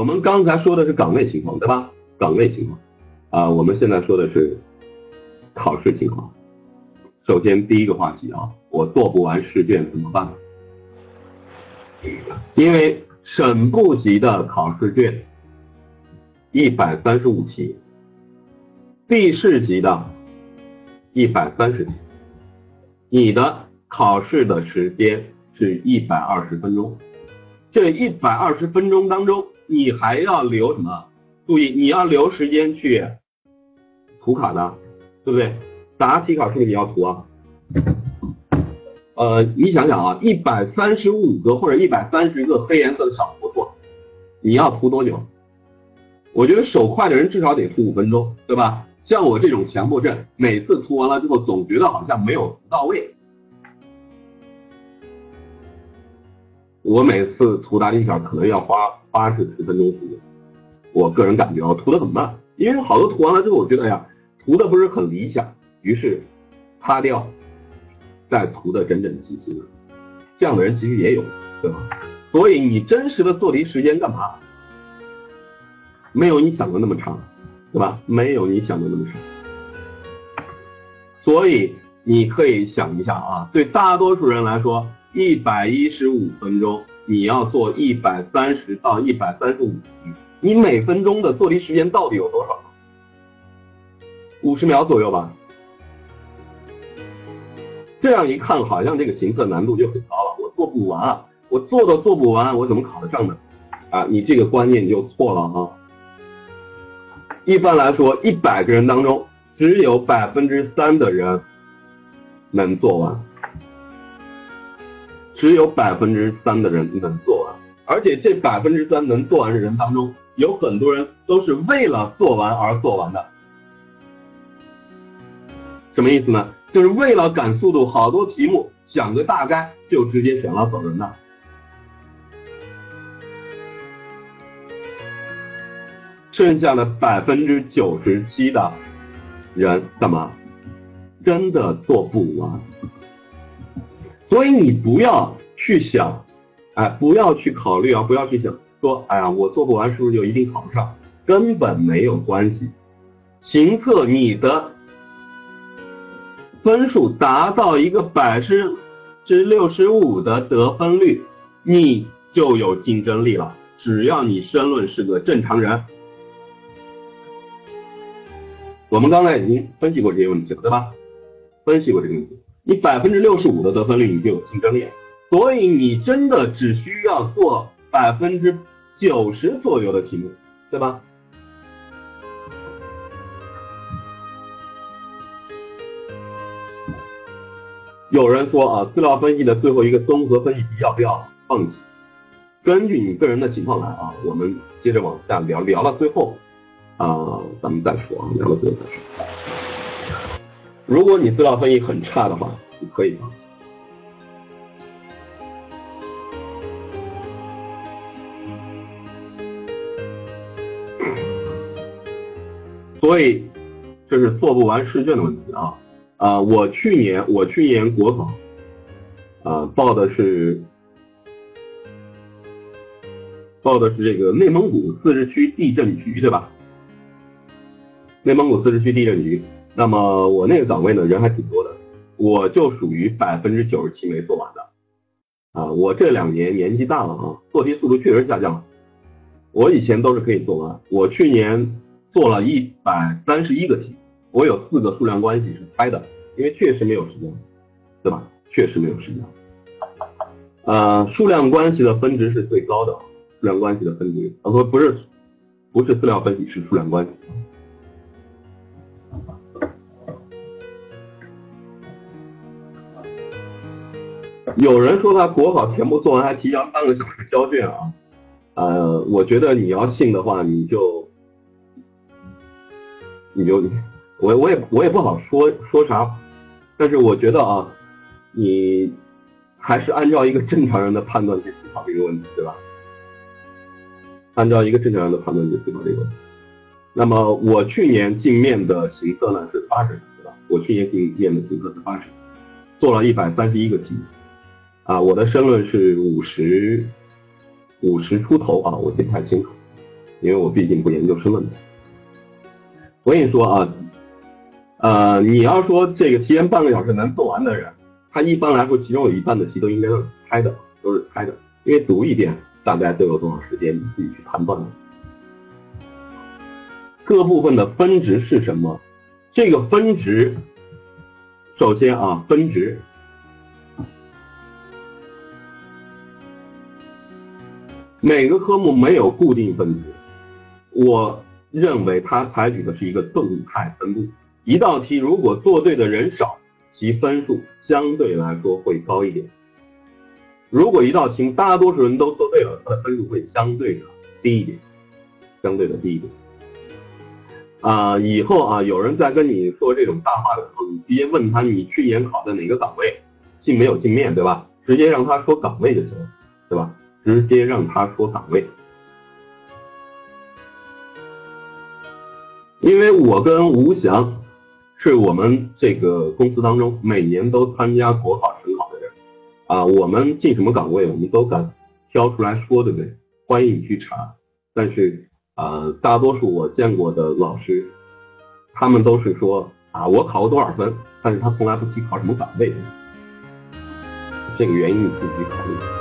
我们刚才说的是岗位情况，对吧？岗位情况，啊，我们现在说的是考试情况。首先第一个话题啊，我做不完试卷怎么办？因为省部级的考试卷一百三十五题，地市级的一百三十题，你的考试的时间是一百二十分钟，这一百二十分钟当中，你还要留什么？注意，你要留时间去涂卡的，对不对？答题卡是不是你要涂啊。呃，你想想啊，一百三十五个或者一百三十个黑颜色的小图图，你要涂多久？我觉得手快的人至少得涂五分钟，对吧？像我这种强迫症，每次涂完了之后，总觉得好像没有涂到位。我每次涂答题卡可能要花八至十分钟时间，我个人感觉啊，涂的很慢，因为好多涂完了之后，我觉得哎呀，涂的不是很理想，于是擦掉。再涂的整整齐齐的，这样的人其实也有，对吧？所以你真实的做题时间干嘛？没有你想的那么长，对吧？没有你想的那么长。所以你可以想一下啊，对大多数人来说，一百一十五分钟你要做一百三十到一百三十五题，你每分钟的做题时间到底有多少？五十秒左右吧。这样一看，好像这个行测难度就很高了，我做不完啊，我做都做不完，我怎么考得上呢？啊，你这个观念就错了啊。一般来说，一百个人当中，只有百分之三的人能做完，只有百分之三的人能做完，而且这百分之三能做完的人当中，有很多人都是为了做完而做完的。什么意思呢？就是为了赶速度，好多题目想个大概就直接选了走人的。剩下的百分之九十七的人干嘛？真的做不完。所以你不要去想，哎，不要去考虑啊，不要去想说，哎呀，我做不完是不是就一定考不上？根本没有关系。行测你的。分数达到一个百分之六十五的得分率，你就有竞争力了。只要你申论是个正常人，我们刚才已经分析过这些问题了，对吧？分析过这个问题，你百分之六十五的得分率，你就有竞争力。所以你真的只需要做百分之九十左右的题目，对吧？有人说啊，资料分析的最后一个综合分析题要不要放弃？根据你个人的情况来啊，我们接着往下聊，聊到最后啊，咱们再说啊，聊到最后再说。如果你资料分析很差的话，你可以放弃。所以这是做不完试卷的问题啊。啊，我去年我去年国考，啊报的是报的是这个内蒙古自治区地震局，对吧？内蒙古自治区地震局。那么我那个岗位呢，人还挺多的，我就属于百分之九十七没做完的。啊，我这两年年纪大了啊，做题速度确实下降了。我以前都是可以做完，我去年做了一百三十一个题。我有四个数量关系是猜的，因为确实没有时间，对吧？确实没有时间。呃，数量关系的分值是最高的，数量关系的分值，啊不不是，不是资料分析，是数量关系。有人说他国考全部做完还提交半个小时交卷啊，呃，我觉得你要信的话，你就，你就。我我也我也不好说说啥，但是我觉得啊，你还是按照一个正常人的判断去思考这个问题，对吧？按照一个正常人的判断去思考这个问题。那么我去年镜面的行测呢是八十，对吧？我去年镜面的行测是八十，做了一百三十一个题，啊，我的申论是五十五十出头啊，我记不太清楚，因为我毕竟不研究申论的。我跟你说啊，呃，你要说这个提前半个小时能做完的人，他一般来说其中有一半的题都应该是猜的，都是猜的，因为读一遍大概都有多少时间，你自己去判断。各部分的分值是什么？这个分值，首先啊，分值。每个科目没有固定分值，我认为它采取的是一个动态分布。一道题如果做对的人少，其分数相对来说会高一点；如果一道题大多数人都做对了，它的分数会相对的低一点，相对的低一点。啊，以后啊，有人在跟你说这种大话的时候，你直接问他你去年考的哪个岗位，进没有进面对吧？直接让他说岗位就行了，对吧？直接让他说岗位，因为我跟吴翔是我们这个公司当中每年都参加国考、省考的人，啊，我们进什么岗位，我们都敢挑出来说，对不对？欢迎你去查。但是啊，大多数我见过的老师，他们都是说啊，我考过多少分，但是他从来不提考什么岗位。这个原因你自己考虑。